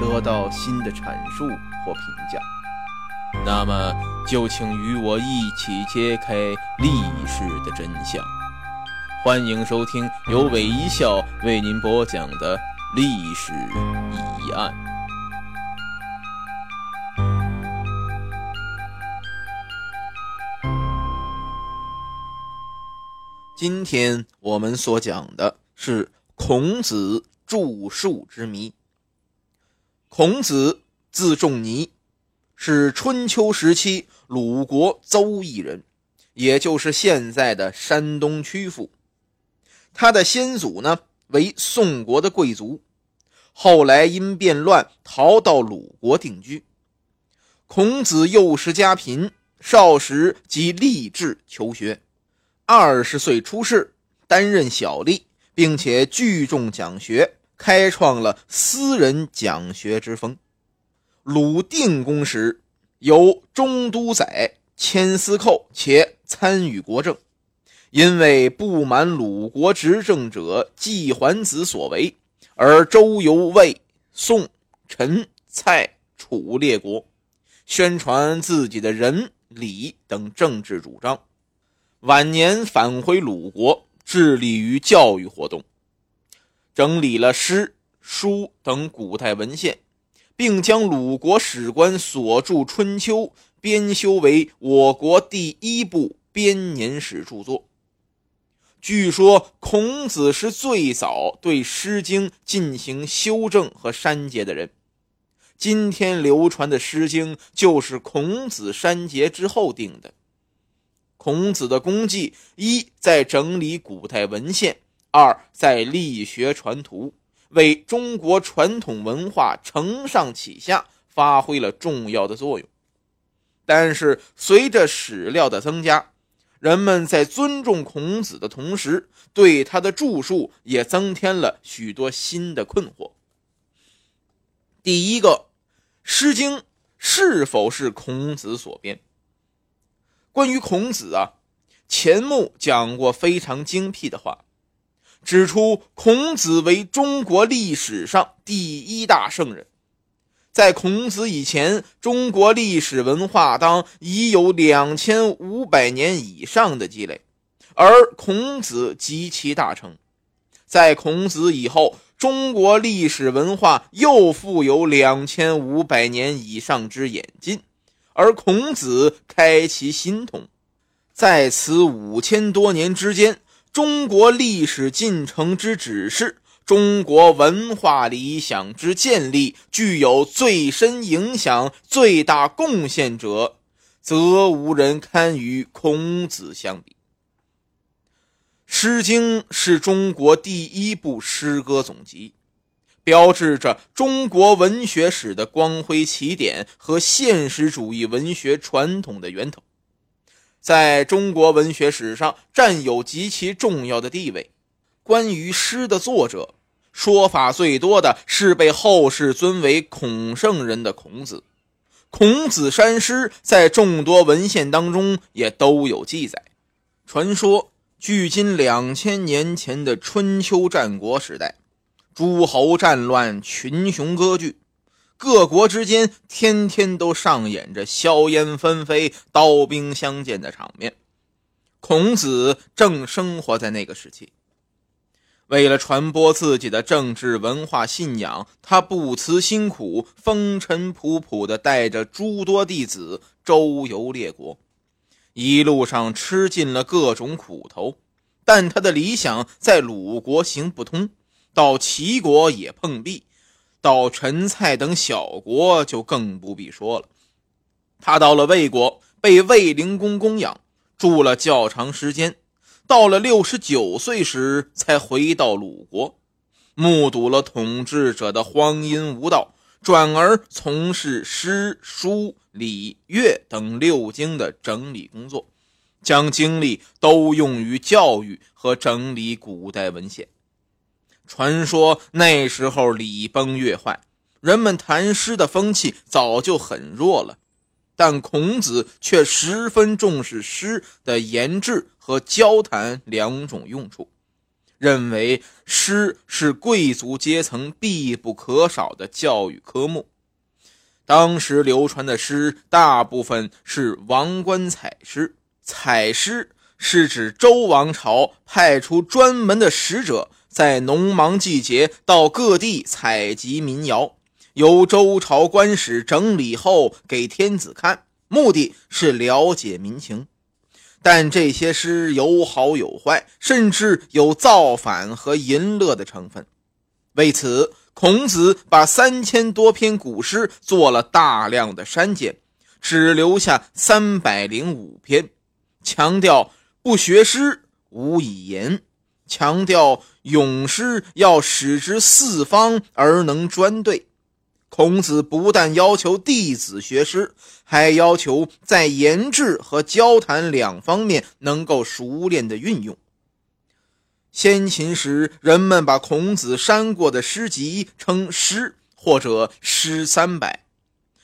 得到新的阐述或评价。那么，就请与我一起揭开历史的真相。欢迎收听由韦一笑为您播讲的历史疑案。今天我们所讲的是孔子著述之谜。孔子字仲尼，是春秋时期鲁国邹邑人，也就是现在的山东曲阜。他的先祖呢为宋国的贵族，后来因变乱逃到鲁国定居。孔子幼时家贫，少时即立志求学。二十岁出仕，担任小吏，并且聚众讲学，开创了私人讲学之风。鲁定公时，由中都宰迁司寇，且参与国政。因为不满鲁国执政者季桓子所为，而周游魏、宋、陈、蔡、楚列国，宣传自己的仁、礼等政治主张。晚年返回鲁国，致力于教育活动，整理了诗、书等古代文献，并将鲁国史官所著《春秋》编修为我国第一部编年史著作。据说孔子是最早对《诗经》进行修正和删节的人。今天流传的《诗经》就是孔子删节之后定的。孔子的功绩：一在整理古代文献，二在力学传图，为中国传统文化承上启下发挥了重要的作用。但是，随着史料的增加，人们在尊重孔子的同时，对他的著述也增添了许多新的困惑。第一个，《诗经》是否是孔子所编？关于孔子啊，钱穆讲过非常精辟的话，指出孔子为中国历史上第一大圣人。在孔子以前，中国历史文化当已有两千五百年以上的积累，而孔子及其大成。在孔子以后，中国历史文化又富有两千五百年以上之演进。而孔子开其新统，在此五千多年之间，中国历史进程之指示，中国文化理想之建立，具有最深影响、最大贡献者，则无人堪与孔子相比。《诗经》是中国第一部诗歌总集。标志着中国文学史的光辉起点和现实主义文学传统的源头，在中国文学史上占有极其重要的地位。关于诗的作者，说法最多的是被后世尊为孔圣人的孔子。孔子山诗在众多文献当中也都有记载。传说，距今两千年前的春秋战国时代。诸侯战乱，群雄割据，各国之间天天都上演着硝烟纷飞、刀兵相见的场面。孔子正生活在那个时期。为了传播自己的政治文化信仰，他不辞辛苦，风尘仆仆地带着诸多弟子周游列国，一路上吃尽了各种苦头。但他的理想在鲁国行不通，到齐国也碰壁，到陈蔡等小国就更不必说了。他到了魏国，被魏灵公供养，住了较长时间。到了六十九岁时，才回到鲁国，目睹了统治者的荒淫无道，转而从事诗书礼乐等六经的整理工作，将精力都用于教育和整理古代文献。传说那时候礼崩乐坏，人们谈诗的风气早就很弱了。但孔子却十分重视诗的言志和交谈两种用处，认为诗是贵族阶层必不可少的教育科目。当时流传的诗大部分是王官采诗，采诗是指周王朝派出专门的使者，在农忙季节到各地采集民谣。由周朝官史整理后给天子看，目的是了解民情。但这些诗有好有坏，甚至有造反和淫乐的成分。为此，孔子把三千多篇古诗做了大量的删减，只留下三百零五篇，强调不学诗无以言，强调咏诗要使之四方而能专对。孔子不但要求弟子学诗，还要求在言志和交谈两方面能够熟练的运用。先秦时，人们把孔子删过的诗集称诗或者诗三百；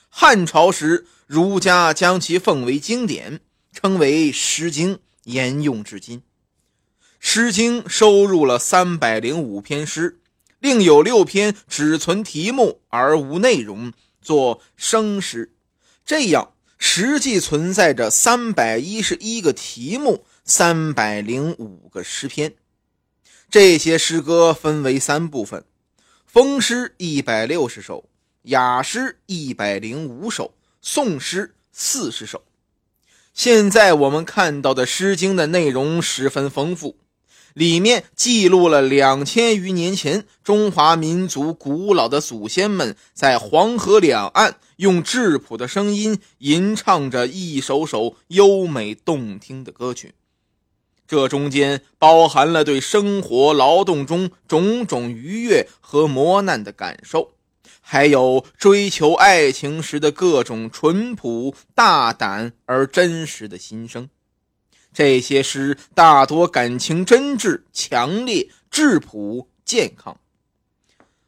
汉朝时，儒家将其奉为经典，称为《诗经》，沿用至今。《诗经》收入了三百零五篇诗。另有六篇只存题目而无内容，作生诗。这样实际存在着三百一十一个题目，三百零五个诗篇。这些诗歌分为三部分：风诗一百六十首，雅诗一百零五首，宋诗四十首。现在我们看到的《诗经》的内容十分丰富。里面记录了两千余年前中华民族古老的祖先们在黄河两岸用质朴的声音吟唱着一首首优美动听的歌曲，这中间包含了对生活劳动中种种愉悦和磨难的感受，还有追求爱情时的各种淳朴、大胆而真实的心声。这些诗大多感情真挚、强烈、质朴、健康。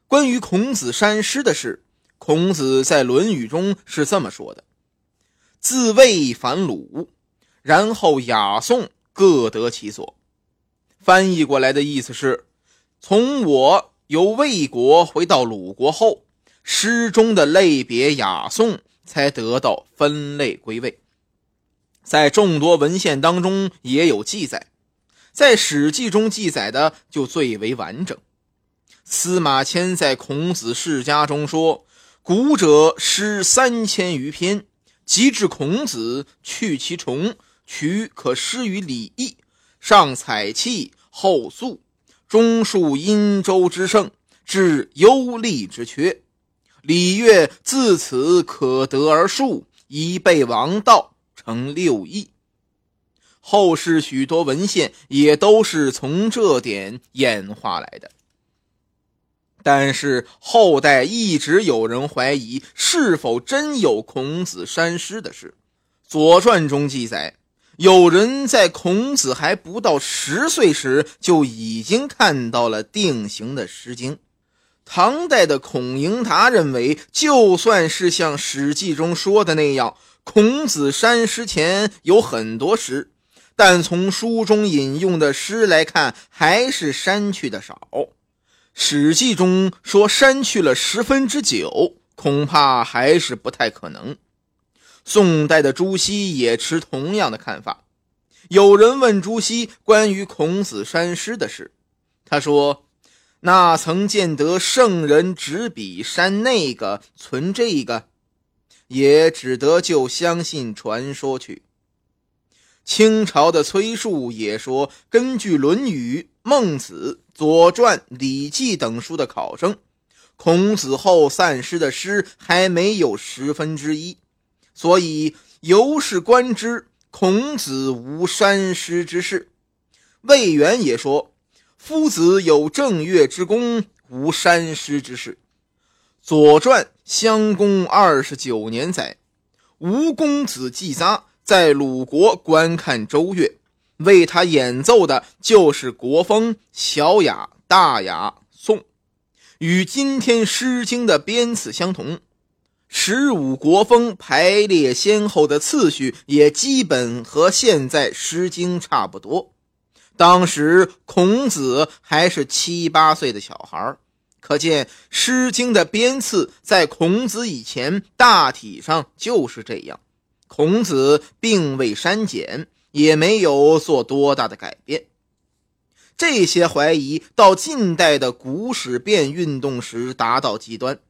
关于孔子删诗的事，孔子在《论语》中是这么说的：“自魏反鲁，然后雅颂各得其所。”翻译过来的意思是：从我由魏国回到鲁国后，诗中的类别雅颂才得到分类归位。在众多文献当中也有记载，在《史记》中记载的就最为完整。司马迁在《孔子世家》中说：“古者诗三千余篇，及至孔子，去其重，取可施于礼义，上采气，后素，中述殷周之盛，至忧厉之缺。礼乐自此可得而数，以备王道。”成六艺，后世许多文献也都是从这点演化来的。但是后代一直有人怀疑是否真有孔子删诗的事。《左传》中记载，有人在孔子还不到十岁时就已经看到了定型的《诗经》。唐代的孔颖达认为，就算是像《史记》中说的那样。孔子删诗前有很多诗，但从书中引用的诗来看，还是删去的少。《史记》中说删去了十分之九，恐怕还是不太可能。宋代的朱熹也持同样的看法。有人问朱熹关于孔子删诗的事，他说：“那曾见得圣人执笔删那个，存这个，也只得就相信传说去。”清朝的崔述也说，根据《论语》《孟子》《左传》《礼记》等书的考证，孔子后散失的诗还没有十分之一，所以由是观之，孔子无删诗之事。魏源也说：“夫子有正月之功，无山师之事。”《左传》襄公二十九年载，吴公子季札。在鲁国观看周乐，为他演奏的就是国风、小雅、大雅、颂，与今天《诗经》的编次相同。十五国风排列先后的次序也基本和现在《诗经》差不多。当时孔子还是七八岁的小孩可见《诗经》的编次在孔子以前大体上就是这样。孔子并未删减，也没有做多大的改变。这些怀疑到近代的古史辨运动时达到极端。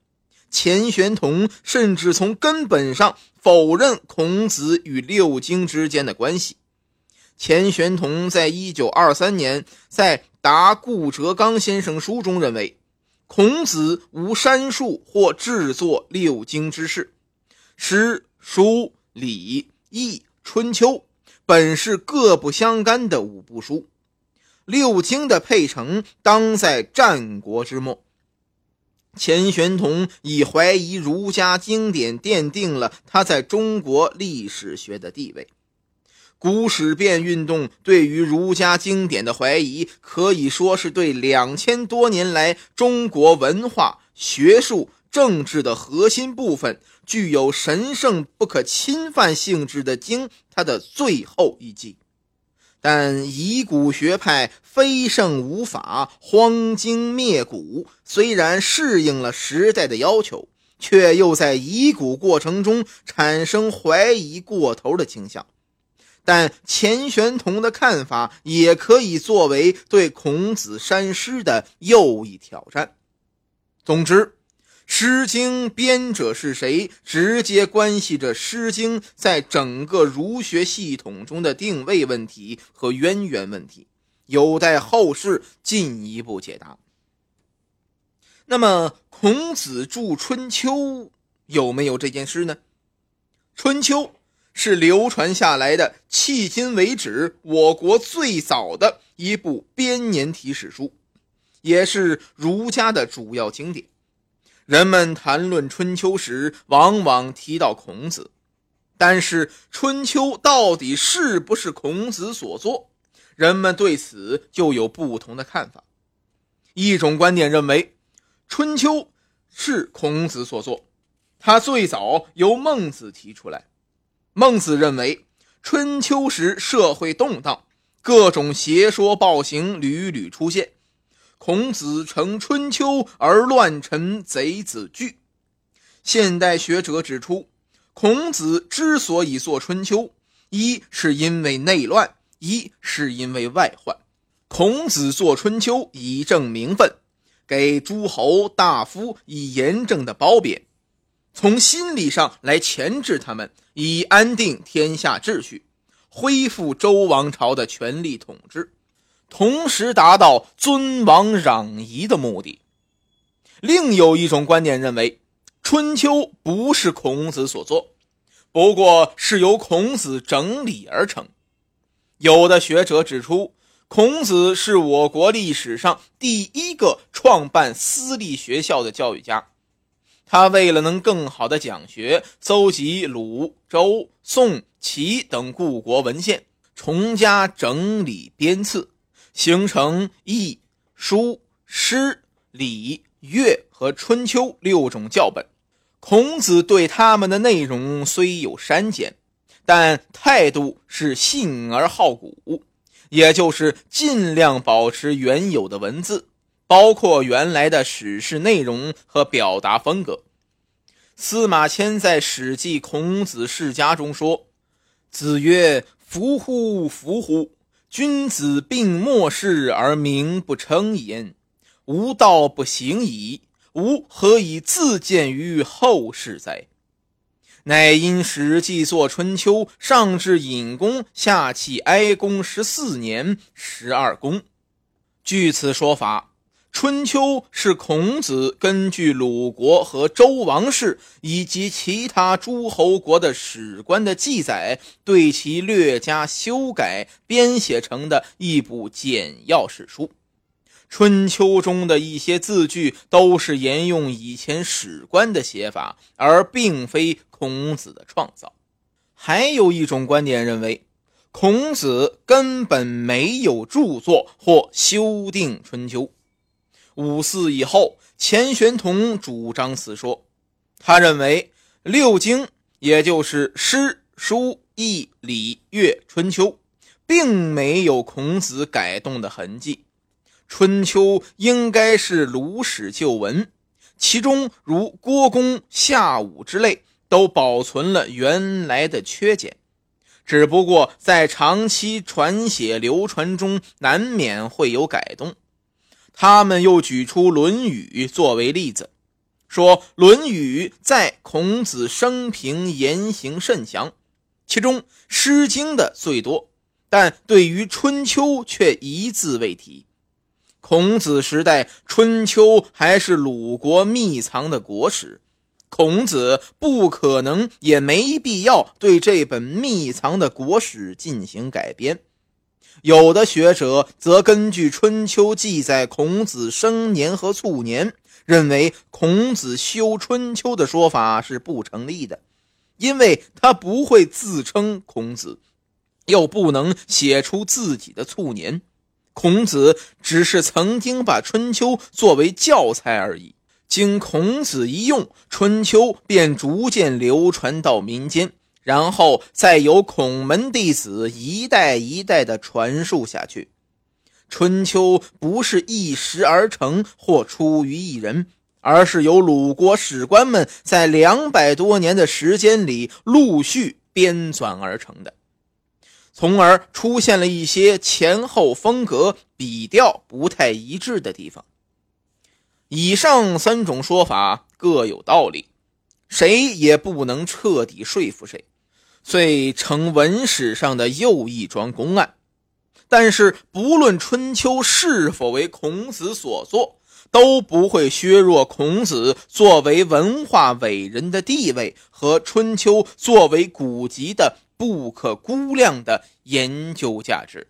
钱玄同甚至从根本上否认孔子与六经之间的关系。钱玄同在一九二三年在《答顾哲刚先生书》中认为，孔子无删述或制作六经之事，诗书。礼、易、春秋本是各不相干的五部书，六经的配成当在战国之末。钱玄同以怀疑儒家经典奠定了他在中国历史学的地位。古史辨运动对于儒家经典的怀疑，可以说是对两千多年来中国文化、学术。政治的核心部分，具有神圣不可侵犯性质的经，它的最后一击。但遗古学派非圣无法，荒经灭古，虽然适应了时代的要求，却又在遗古过程中产生怀疑过头的倾向。但钱玄同的看法也可以作为对孔子删诗的又一挑战。总之。《诗经》编者是谁，直接关系着《诗经》在整个儒学系统中的定位问题和渊源问题，有待后世进一步解答。那么，孔子著《春秋》有没有这件事呢？《春秋》是流传下来的，迄今为止我国最早的一部编年体史书，也是儒家的主要经典。人们谈论春秋时，往往提到孔子，但是春秋到底是不是孔子所作，人们对此就有不同的看法。一种观点认为，春秋是孔子所作，他最早由孟子提出来。孟子认为，春秋时社会动荡，各种邪说暴行屡屡出现。孔子乘春秋而乱臣贼子惧。现代学者指出，孔子之所以作春秋，一是因为内乱，一是因为外患。孔子作春秋以正名分，给诸侯大夫以严正的褒贬，从心理上来钳制他们，以安定天下秩序，恢复周王朝的权力统治。同时达到尊王攘夷的目的。另有一种观点认为，《春秋》不是孔子所作，不过是由孔子整理而成。有的学者指出，孔子是我国历史上第一个创办私立学校的教育家。他为了能更好的讲学，搜集鲁、周、宋、齐等故国文献，重加整理编次。形成易、书、诗、礼、乐和春秋六种教本。孔子对他们的内容虽有删减，但态度是信而好古，也就是尽量保持原有的文字，包括原来的史事内容和表达风格。司马迁在《史记·孔子世家》中说：“子曰：‘夫乎！夫乎！’”君子病末世而名不称焉，无道不行矣。吾何以自见于后世哉？乃因《史记》作《春秋》，上至隐公，下启哀公十四年，十二公。据此说法。《春秋》是孔子根据鲁国和周王室以及其他诸侯国的史官的记载，对其略加修改编写成的一部简要史书。《春秋》中的一些字句都是沿用以前史官的写法，而并非孔子的创造。还有一种观点认为，孔子根本没有著作或修订《春秋》。五四以后，钱玄同主张此说。他认为六经，也就是诗、书、易、礼、乐、春秋，并没有孔子改动的痕迹。春秋应该是鲁史旧文，其中如郭公、夏武之类，都保存了原来的缺减，只不过在长期传写流传中，难免会有改动。他们又举出《论语》作为例子，说《论语》在孔子生平言行甚详，其中《诗经》的最多，但对于《春秋》却一字未提。孔子时代，《春秋》还是鲁国秘藏的国史，孔子不可能也没必要对这本秘藏的国史进行改编。有的学者则根据《春秋》记载孔子生年和卒年，认为孔子修《春秋》的说法是不成立的，因为他不会自称孔子，又不能写出自己的卒年。孔子只是曾经把《春秋》作为教材而已，经孔子一用，《春秋》便逐渐流传到民间。然后再由孔门弟子一代一代的传述下去，《春秋》不是一时而成或出于一人，而是由鲁国史官们在两百多年的时间里陆续编纂而成的，从而出现了一些前后风格、笔调不太一致的地方。以上三种说法各有道理，谁也不能彻底说服谁。遂成文史上的又一桩公案，但是不论春秋是否为孔子所作，都不会削弱孔子作为文化伟人的地位和春秋作为古籍的不可估量的研究价值。